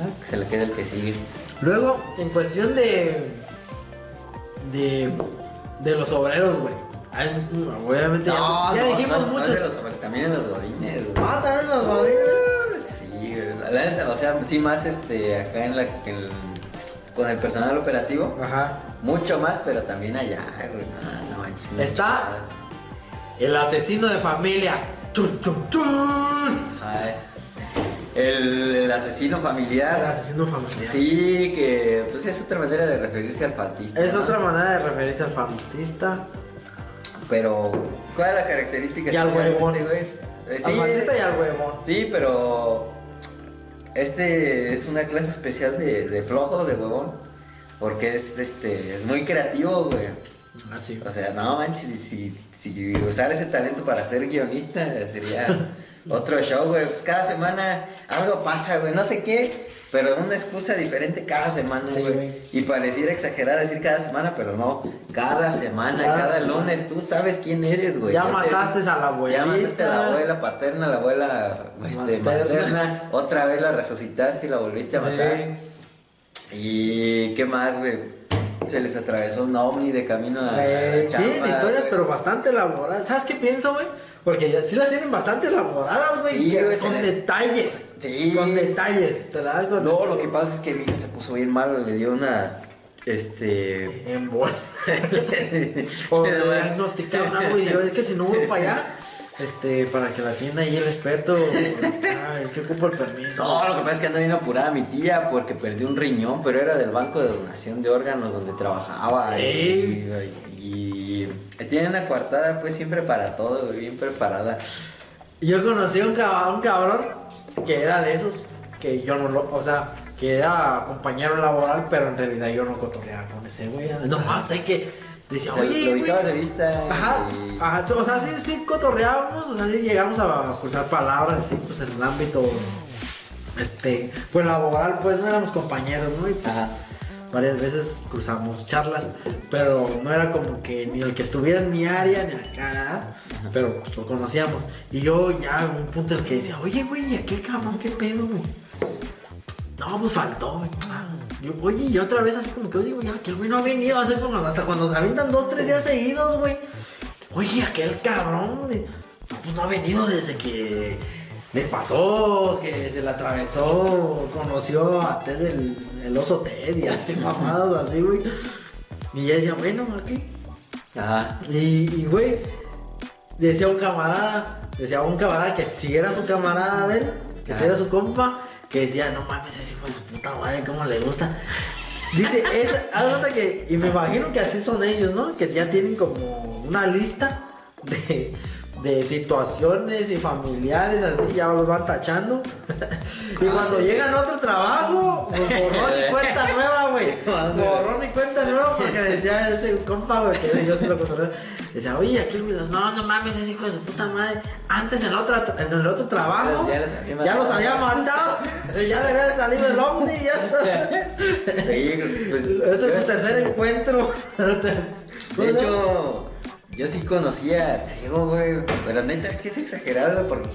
Ah, que se le quede el que sigue. Luego, en cuestión de. de. de los obreros, güey. Hay, obviamente, ya, ya dijimos no, muchos. los también en los godines, güey. Ah, también los godines. Sí, güey. La neta, o sea, sí más este acá en la en- con el personal operativo, Ajá. mucho más, pero también allá, güey. No, no manches. Está-. El asesino de familia. Chun, chun, chun. Ay. El, asesino El familiar. asesino familiar. Sí, que pues es otra manera de referirse al faltista. Es ¿no? otra manera de referirse al fantista. Pero, ¿cuál es la característica Y al especial de huevón. este güey? Eh, al fantista y al huevón. Sí, pero este es una clase especial de, de flojo, de huevón. Porque es este es muy creativo, güey. Así. O sea, no manches, si, si, usar ese talento para ser guionista sería otro show, güey. Pues cada semana algo pasa, güey, no sé qué, pero una excusa diferente cada semana, Sí, güey. y pareciera exagerada decir cada semana, pero no, cada semana, Cada cada, semana. lunes, tú sabes quién eres, güey. Ya te- mataste a la abuelita. Ya mataste a la abuela paterna, la abuela este, Materna. materna. Otra vez la resucitaste y la volviste a matar. ¿Y qué más, güey? Se les atravesó un ovni de camino a la Eh, chamba, tienen historias, güey. pero bastante elaboradas. ¿Sabes qué pienso, güey? Porque ya, sí las tienen bastante elaboradas, güey. Sí, güey, con detalles. Sí. Con detalles. Te la con No, lo que pasa es que mi hija se puso bien mal, le dio una. Este. En bola. O le diagnosticaron algo y digo, es que si no voy para allá, este, para que la atienda ahí el experto, es que ocupo el permiso. No, lo que pasa es que anda bien apurada mi tía porque perdió un riñón, pero era del banco de donación de órganos donde trabajaba. Y, y, y tiene una coartada, pues siempre para todo, güey, bien preparada. Yo conocí a un cabrón, un cabrón que era de esos que yo no lo, o sea, que era compañero laboral, pero en realidad yo no cotorreaba con ese güey. Nomás sé que decía, oye, lo güey. ubicabas de vista. Ajá, y- ajá, o sea, sí, sí cotorreábamos, o sea, sí llegamos a cruzar palabras así, pues en el ámbito, este, pues laboral, pues no éramos compañeros, ¿no? Y pues Ajá. varias veces cruzamos charlas, pero no era como que ni el que estuviera en mi área ni acá, pero pues lo conocíamos. Y yo ya, un punto en el que decía, oye, güey, ¿y aquel cabrón qué pedo, güey? No, pues faltó, güey. Yo, oye, y otra vez así como que, oye, güey, aquel güey no ha venido hace como hasta cuando se avientan dos, tres días seguidos, güey. Oye, aquel cabrón, pues no ha venido desde que le pasó, que se le atravesó, conoció a Ted el, el oso Ted y hace mamadas así, güey. Y ya decía, bueno, aquí. Ajá. Y, y, güey, decía un camarada, decía un camarada que si era su camarada de él, que si era su compa, que decía, no mames, ese hijo de su puta madre, cómo le gusta. Dice, es, haz que, y me imagino que así son ellos, ¿no? Que ya tienen como una lista de, de situaciones y familiares, así, ya los van tachando. y cuando sí. llegan a otro trabajo, pues borrón y cuenta nueva, güey. Nueva porque decía ese compa, güey, que yo sí lo conozco. Decía, oye, aquí me das, no, no mames, ese hijo de su puta madre. Antes en, otra, en el otro trabajo, Ya los había ya los había matado. ya le había salido el ovni, ya. Pues, Este es su tercer encuentro. De hecho, yo sí conocía, te digo, güey, pero neta es que es exagerado, güey, porque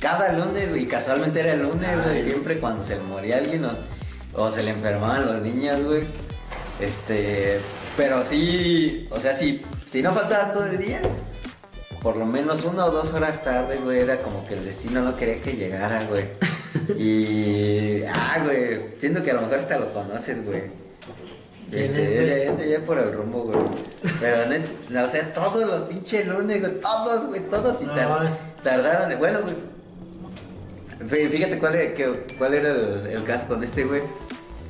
cada lunes, güey, casualmente era el lunes, güey, siempre cuando se le moría alguien o, o se le enfermaban los niños, güey, este, pero sí, o sea, sí, si no faltaba todo el día, por lo menos una o dos horas tarde, güey, era como que el destino no quería que llegara, güey. Y, ah, güey, siento que a lo mejor hasta lo conoces, güey. ¿Quién Este, ese, ese ya por el rumbo, güey. Pero, no, o sea, todos los pinches lunes, güey, todos, güey, todos. Y tar- tardaron, bueno, güey. Fí- Fíjate cuál, era- que- cuál era el, el caso con este, güey.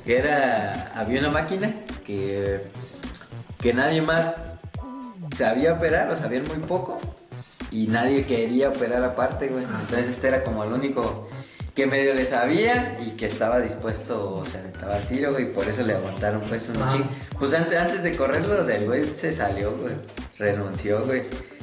Que era, había una máquina que, que nadie más sabía operar, o sabían muy poco. Y nadie quería operar aparte, güey. Entonces este era como el único que medio le sabía y que estaba dispuesto, o sea, estaba al tiro, güey. Y por eso le aguantaron, pues, un Ah. ching. Pues antes, antes de correrlo, o sea, el güey se salió, güey. Renunció, güey.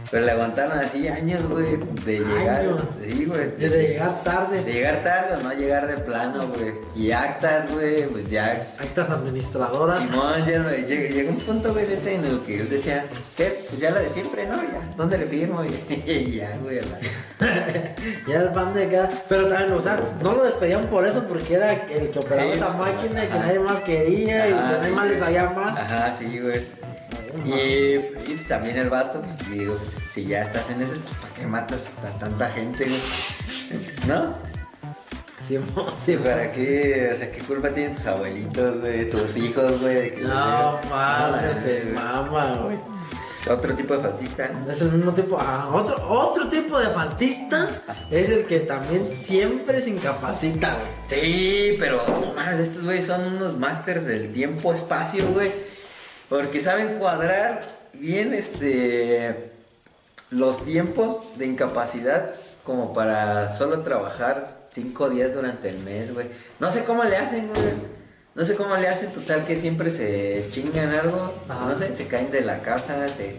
Pero le aguantaron así años, güey, de llegar. Años. Sí, güey. De, de llegar tarde. De llegar tarde o no llegar de plano, güey. Y actas, güey, pues ya. Actas administradoras. Simón, ya llega un punto, güey, neta, en el que él decía, ¿qué? Pues ya la de siempre, ¿no? Ya, ¿dónde le firmo? Y ya, güey, la- ya el pan de acá. Pero también, o sea, no lo despedían por eso, porque era el que operaba Sí, esa máquina y que nadie más quería y Ajá, que nadie sí, más le sabía más. Ajá, sí, güey. Y, y también el vato, pues digo, pues, si ya estás en ese, pues ¿para qué matas a tanta gente, güey? ¿No? Sí, ¿para qué? O sea, ¿qué culpa tienen tus abuelitos, güey? Tus hijos, güey. que- No No, se güey. mama, güey. Otro tipo de faltista, ¿no? Es el mismo tipo. Ah, otro, otro tipo de faltista es el que también siempre se incapacita, güey. Sí, pero no mames, estos güeyes son unos masters del tiempo-espacio, güey. Porque saben cuadrar bien este los tiempos de incapacidad como para solo trabajar cinco días durante el mes, güey. No sé cómo le hacen, güey. No sé cómo le hacen, total que siempre se chingan algo, Ajá. no sé, se caen de la casa, se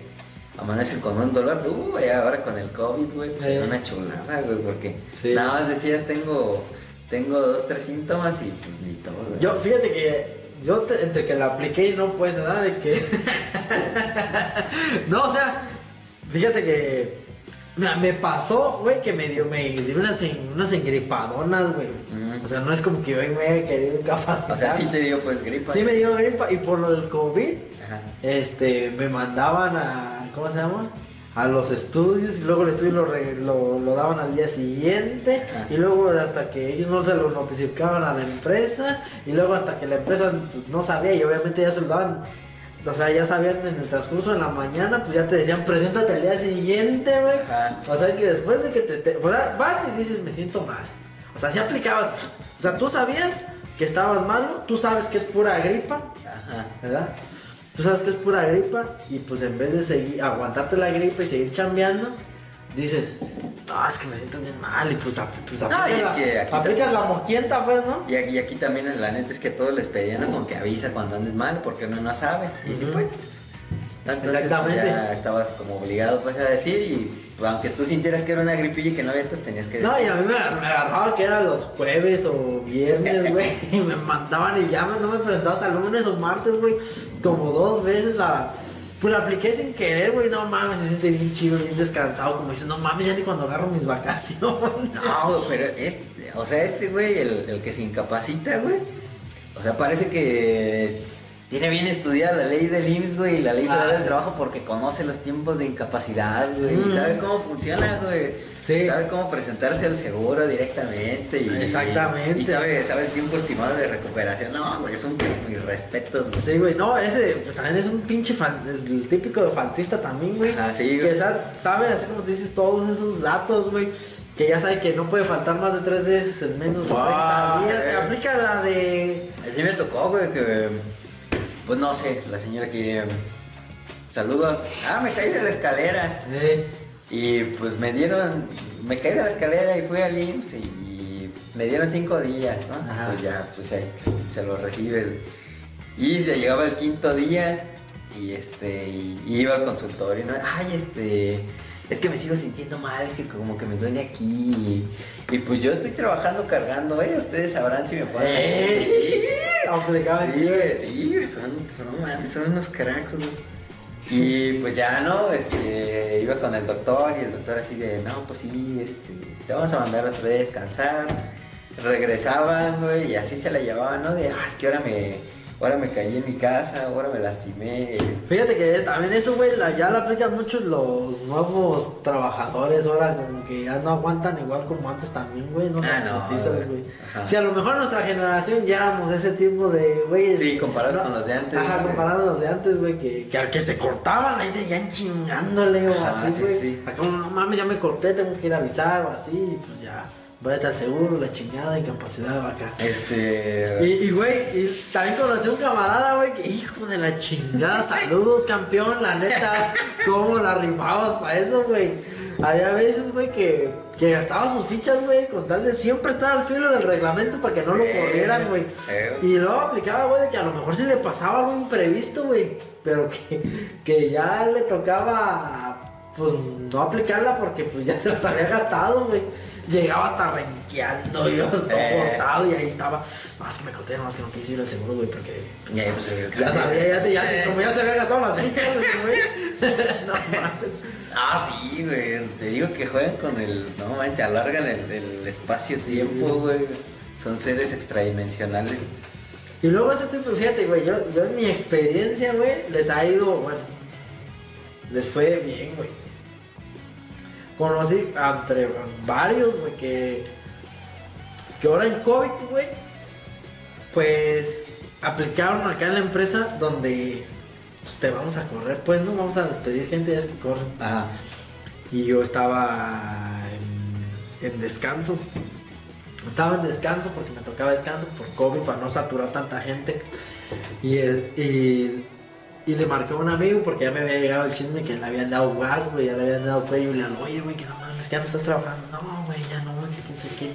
amanecen con un dolor. Uy, ahora con el COVID, güey, pues Sí. una chulada, güey, porque Sí. nada más decías, tengo, tengo dos, tres síntomas y pues ni todo, güey. Yo, fíjate que yo te- entre que la apliqué y no, pues nada de que. no, o sea, fíjate que. me pasó, güey, que me dio, me dio unas, unas engripadonas, güey. O sea, no es como que yo me haya querido incapacitar. O sea, sí te dio pues gripa. Sí me dio gripa y por lo del COVID, Ajá. este, me mandaban a, ¿cómo se llama? A los estudios y luego el estudio lo, re- lo, lo daban al día siguiente Ajá. y luego hasta que ellos no se lo notificaban a la empresa y luego hasta que la empresa pues, no sabía y obviamente ya se lo daban, o sea, ya sabían en el transcurso de la mañana, pues ya te decían, preséntate al día siguiente, güey. O sea, que después de que te, te- o sea, vas y dices, me siento mal. O sea, ya aplicabas, o sea, tú sabías que estabas malo, tú sabes que es pura gripa, Ajá. ¿verdad? Tú sabes que es pura gripa y pues en vez de seguir, aguantarte la gripa y seguir chambeando, dices, no, es que me siento bien mal y pues, ap- pues No, y aplicas, es la, que aquí aplicas la moquienta, pues, ¿no? Y aquí, y aquí también la neta es que todos les pedían ¿no? como que avisa cuando andes mal porque uno no sabe. Y sí, Ujú. pues. Entonces, Exactamente. pues, ya estabas como obligado pues a decir y pues, aunque tú sintieras que era una gripilla y que no había, pues tenías que No, y a mí me, agar- me agarraba que era los jueves o viernes, güey, y me mandaban y ya no me presentaba hasta el lunes o martes, güey, como dos veces la... Pues la apliqué sin querer, güey, no mames, se siente bien chido, bien descansado, como dices, no mames, ya ni cuando agarro mis vacaciones. No, pero este, o sea, este güey, el, el que se incapacita, güey. O sea, parece que tiene bien estudiada la ley del IMSS, güey, y la ley Ah, federal del sí. trabajo porque conoce los tiempos de incapacidad, güey, y Mm. sabe cómo funciona, güey. Sí. Sabe cómo presentarse al seguro directamente y Exactamente. Y sabe, sabe el tiempo estimado de recuperación. No, güey, es un mis respetos, güey. Sí, güey, no, ese pues, también es un pinche fan, es el típico de faltista también, güey. Sí, Que güey. sa- sabe, así como te dices, todos esos datos, güey. Que ya sabe que no puede faltar más de tres veces en menos de 30 Ah, días. eh. Aplica la de. Así me tocó, güey, que. Pues no sé, la señora que. Saludos. Ah, me caí de la escalera. Eh, Y pues me dieron, me caí de la escalera y fui al IMSS y, y me dieron cinco días, ¿no? Ajá. Pues ya, pues ahí se lo recibes. Y se llegaba el quinto día y este, y, y iba al consultorio, ¿no? Ay, este, es que me sigo sintiendo mal, es que como que me duele aquí. Y, y pues yo estoy trabajando cargando, ¿eh? Ustedes sabrán si me pueden... Eh, aplicaba Sí, son, son, son unos cracks, güey. Y pues ya, ¿no? Este, iba con el doctor y el doctor así de, no, pues sí, este, te vamos a mandar otra vez a descansar. Regresaban, güey, y así se la llevaban, ¿no? De, ah, es que ahora me, ahora me caí en mi casa, ahora me lastimé. Fíjate que también eso, güey, la- ya lo aplican mucho los nuevos trabajadores. Ahora, como que ya no aguantan igual como antes también, güey. No Ah, Te no, cotizas, güey. güey. Si a lo mejor nuestra generación ya éramos ese tipo de güeyes. Sí, comparados no- con los de antes, Ajá, güey. comparados con los de antes, güey, que, que, que se cortaban, ahí seguían chingándole o así, sí, güey. sí. Acá, no mames, ya me corté, tengo que ir a avisar o así, pues ya. Váyate al seguro, la chingada, incapacidad acá. Este. Y, y, güey, y también conocí a un camarada, güey, que hijo de la chingada, saludos, campeón, la neta, cómo la rifabas para eso, güey. Había veces, güey, que, que gastaba sus fichas, güey, con tal de siempre estar al filo del reglamento para que no lo Eh, corrieran, güey. eh. Y luego aplicaba, güey, de que a lo mejor sí le pasaba algo imprevisto, güey, pero que, que ya le tocaba pues no aplicarla porque pues ya se las había gastado, güey. Llegaba hasta renqueando, yo todo Eh. botado y ahí estaba. Más que me conté, nomás que no quise ir al seguro, güey, porque. pues, Ya, pues, el- ya sabía, ya, te- ya, te- como ya se había gastado las fichas, güey. no mames. Ah, sí, güey. Te digo que juegan con el. No manches, alargan el, el espacio-tiempo, güey. Son seres extradimensionales. Y luego ese tipo, fíjate, güey, yo, yo en mi experiencia, güey, les ha ido, bueno, les fue bien, güey. Conocí entre varios, güey, que, que ahora en COVID, güey, pues aplicaron acá en la empresa donde pues, te vamos a correr, pues no vamos a despedir gente ya es que corren. Ajá. Y yo estaba en, en descanso. Estaba en descanso porque me tocaba descanso por COVID para no saturar tanta gente. Y, y, y le marqué a un amigo porque ya me había llegado el chisme que le habían dado gas, güey, ya le habían dado cuello. Y le digo, oye, güey, que no mames, que ya no estás trabajando. No, güey, ya no, que quién sabe qué.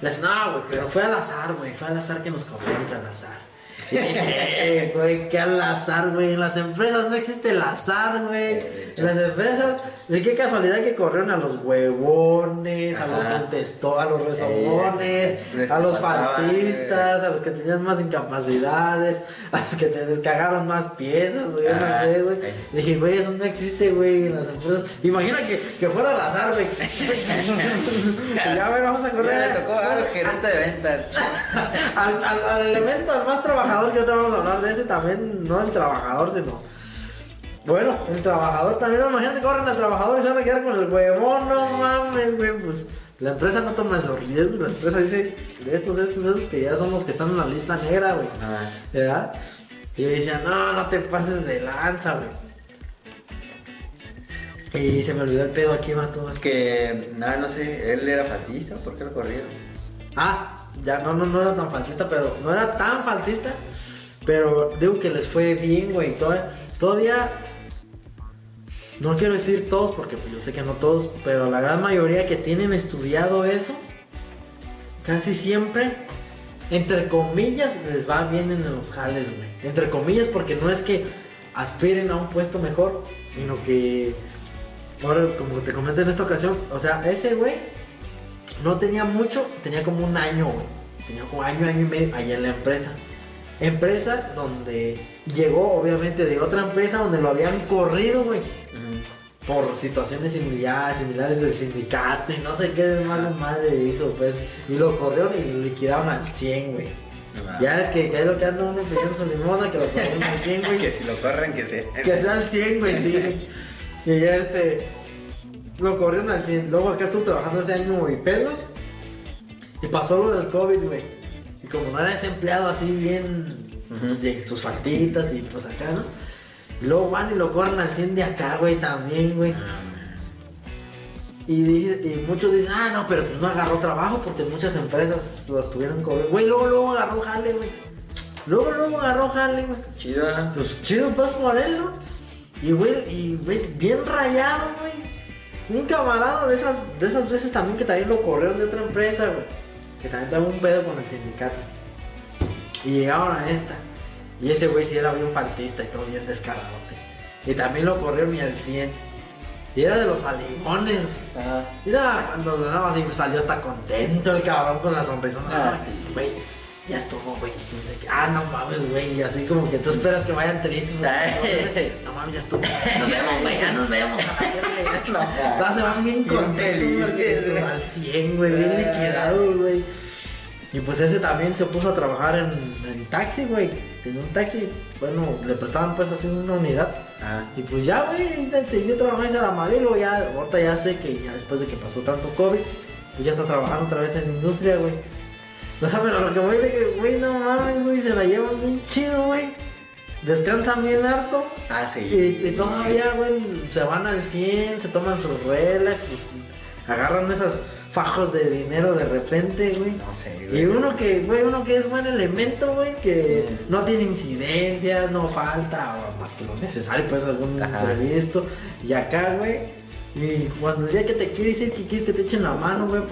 Le dice, no, güey, pero fue al azar, güey, fue al azar que nos corrieron, que al azar. "Eh, güey, qué al azar, güey. En las empresas no existe el azar, güey. En las empresas, de qué casualidad que corrieron a los huevones, a los contestó, a los rezogones, Eh, a los faltistas, a los que tenían más incapacidades, a los que te descagaron más piezas, güey, no sé, güey. Eh. Dije, güey, eso no existe, güey, en las empresas. Imagina que, que fuera al azar, güey. Ya, güey, vamos a correr. Ya le tocó al gerente de ventas. al, al, al elemento, al más trabajador, que ahorita vamos a hablar de ese también, no el trabajador, sino. Bueno, el trabajador también, no, imagínate corren al trabajador y se van a quedar con el huevón, no mames, güey, pues la empresa no toma esos riesgos, la empresa dice de estos, estos, estos que ya son los que están en la lista negra, güey. ¿verdad? Y yo decía, no, no te pases de lanza, güey. Y se me olvidó el pedo aquí, mato. Es que, nada, no sé, él era faltista, ¿por qué lo corrieron? Ah, ya no, no, no era tan faltista, pero no era tan faltista. Pero digo que les fue bien, güey. Todavía, todavía no quiero decir todos, porque pues yo sé que no todos, pero la gran mayoría que tienen estudiado eso, casi siempre, entre comillas, les va bien en los jales, güey. Entre comillas, porque no es que aspiren a un puesto mejor, sino que, ahora, como te comenté en esta ocasión, o sea, ese güey no tenía mucho, tenía como un año, güey. Tenía como año, año y medio allá en la empresa. Empresa donde llegó, obviamente, de otra empresa donde lo habían corrido, güey. Por situaciones similares, similares del sindicato y no sé qué de madre hizo, pues. Y lo corrieron y lo liquidaron al 100, güey. Ya es que, que es lo que anda uno pidiendo su limona, que lo corrieron al 100, güey. Que si lo corren, que se. Que sea al 100, güey, sí. Y ya este. Lo corrieron al 100. Luego acá estuvo trabajando ese año y pelos. Y pasó lo del COVID, güey. Y como no era ese empleado así bien. de sus faltitas y pues acá, ¿no? Y luego van y lo corren al 100 de acá, güey, también, güey. Y, dice- y muchos dicen, ah, no, pero pues no agarró trabajo porque muchas empresas lo estuvieron cobrando. Güey, luego, luego agarró jale, güey. Luego, luego agarró jale, güey. Chida. Pues chido, pues por él, ¿no? Y güey, y güey, bien rayado, güey. Un camarada de esas, de esas veces también que también lo corrieron de otra empresa, güey. Que también tuvo un pedo con el sindicato. Y llegaron a esta. Y ese güey sí era bien faltista y todo bien descaradote. Y también lo corrieron y al 100. Y era de los alimones. Ajá. Mira, cuando nada más salió hasta contento el cabrón con la sonrisa. Ah, Ah, sí. Güey, ya estuvo, güey. sé qué. Ah, no mames, güey. Y así como que tú esperas que vayan tristes. No mames, ya estuvo. Nos vemos, güey. Ya nos vemos. No, Todas se van bien contentos. porque se al 100, güey. Bien Ah. liquidados, güey. Y pues ese también se puso a trabajar en, en taxi, güey. Tenía un taxi. Bueno, le prestaban pues así una unidad. Ajá. Y pues ya, güey, siguió trabajando y se la madre, y luego ya, ahorita ya sé que ya después de que pasó tanto COVID, pues ya está trabajando otra vez en la industria, güey. No pero lo que voy de que, güey, no mames, güey, se la llevan bien chido, güey. Descansan bien harto. Ah, sí. Y, y todavía, güey, se van al 100, se toman sus relax, pues agarran esos fajos de dinero de repente, güey. No sé, Y güey. uno que, güey, uno que es buen elemento, güey, que Mm. no tiene incidencias, no falta, o más que lo necesario, pues algún Ajá. imprevisto. Y acá, güey, y cuando día que te quieres ir, que quieres que te echen la mano, güey,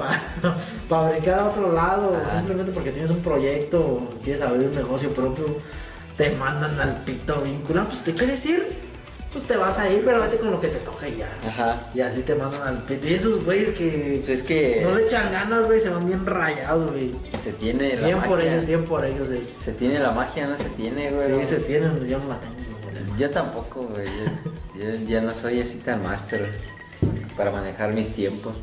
para brincar a otro lado, Ajá. simplemente porque tienes un proyecto, o quieres abrir un negocio propio, te mandan al pito vínculo, pues te quieres ir. pues te vas a ir, pero vete con lo que te toca y ya. Ajá. Y así te mandan al pito. Y esos güeyes que Pues es que no le echan ganas, güey, se van bien rayados, güey. se tiene la Bien magia. por ellos, bien por ellos. Es... Se tiene la magia, no se tiene, güey. Sí, se tienen, yo no la tengo. güey. Yo tampoco, güey. Yo, yo ya no soy así tan máster para manejar mis tiempos.